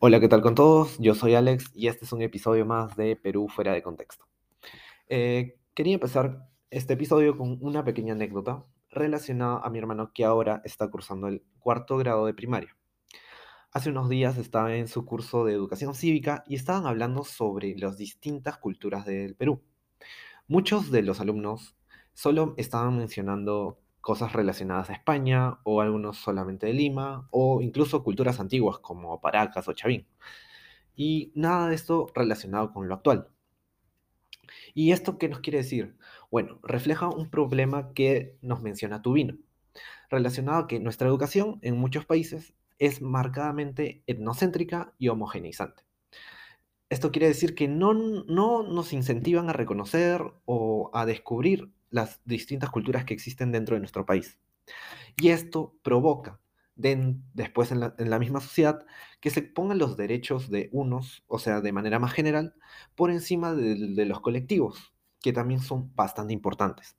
Hola, ¿qué tal con todos? Yo soy Alex y este es un episodio más de Perú fuera de contexto. Eh, quería empezar este episodio con una pequeña anécdota relacionada a mi hermano que ahora está cursando el cuarto grado de primaria. Hace unos días estaba en su curso de educación cívica y estaban hablando sobre las distintas culturas del Perú. Muchos de los alumnos solo estaban mencionando cosas relacionadas a España o algunos solamente de Lima o incluso culturas antiguas como Paracas o Chavín. Y nada de esto relacionado con lo actual. ¿Y esto qué nos quiere decir? Bueno, refleja un problema que nos menciona Tubino, relacionado a que nuestra educación en muchos países es marcadamente etnocéntrica y homogeneizante. Esto quiere decir que no, no nos incentivan a reconocer o a descubrir las distintas culturas que existen dentro de nuestro país. Y esto provoca después en la, misma sociedad que se pongan los derechos de unos, o sea, de manera más general, por encima de, los colectivos, que también son bastante importantes.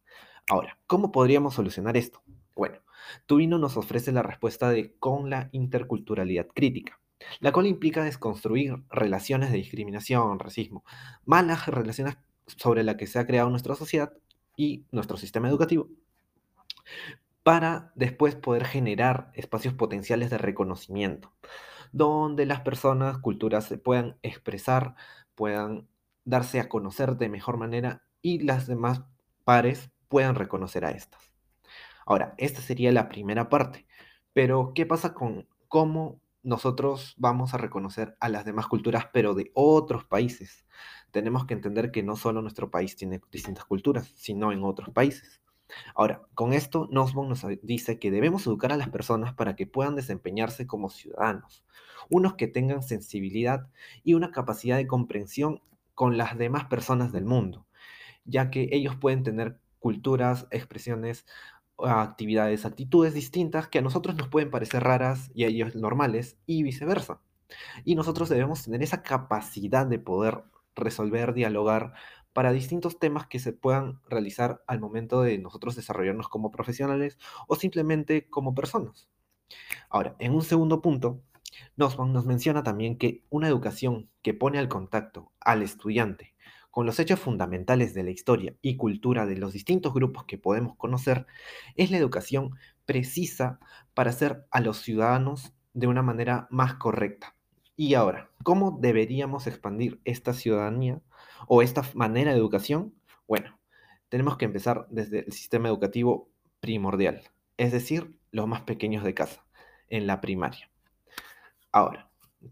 Ahora, ¿cómo podríamos solucionar esto? Bueno, Tubino nos ofrece la respuesta de con la interculturalidad crítica, la cual implica desconstruir relaciones de discriminación, racismo, malas relaciones sobre las que se ha creado nuestra sociedad y nuestro sistema educativo para después poder generar espacios potenciales de reconocimiento, donde las personas, culturas se puedan expresar, puedan darse a conocer de mejor manera y las demás pares puedan reconocer a estas. Ahora, esta sería la primera parte, pero ¿qué pasa con cómo nosotros vamos a reconocer a las demás culturas, pero de otros países? tenemos que entender que no solo nuestro país tiene distintas culturas, sino en otros países. Ahora, con esto, Nosbon nos dice que debemos educar a las personas para que puedan desempeñarse como ciudadanos, unos que tengan sensibilidad y una capacidad de comprensión con las demás personas del mundo, ya que ellos pueden tener culturas, expresiones, actividades, actitudes distintas que a nosotros nos pueden parecer raras y a ellos normales y viceversa. Y nosotros debemos tener esa capacidad de poder resolver, dialogar para distintos temas que se puedan realizar al momento de nosotros desarrollarnos como profesionales o simplemente como personas. Ahora, en un segundo punto, nos, nos menciona también que una educación que pone al contacto al estudiante con los hechos fundamentales de la historia y cultura de los distintos grupos que podemos conocer, es la educación precisa para hacer a los ciudadanos de una manera más correcta, y ahora, ¿cómo deberíamos expandir esta ciudadanía o esta manera de educación? Bueno, tenemos que empezar desde el sistema educativo primordial, es decir, los más pequeños de casa, en la primaria. Ahora,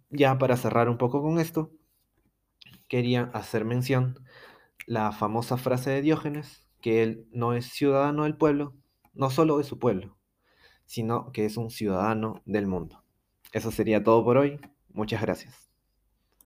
ya para cerrar un poco con esto, quería hacer mención la famosa frase de Diógenes, que él no es ciudadano del pueblo, no solo de su pueblo, sino que es un ciudadano del mundo. Eso sería todo por hoy. Muchas gracias.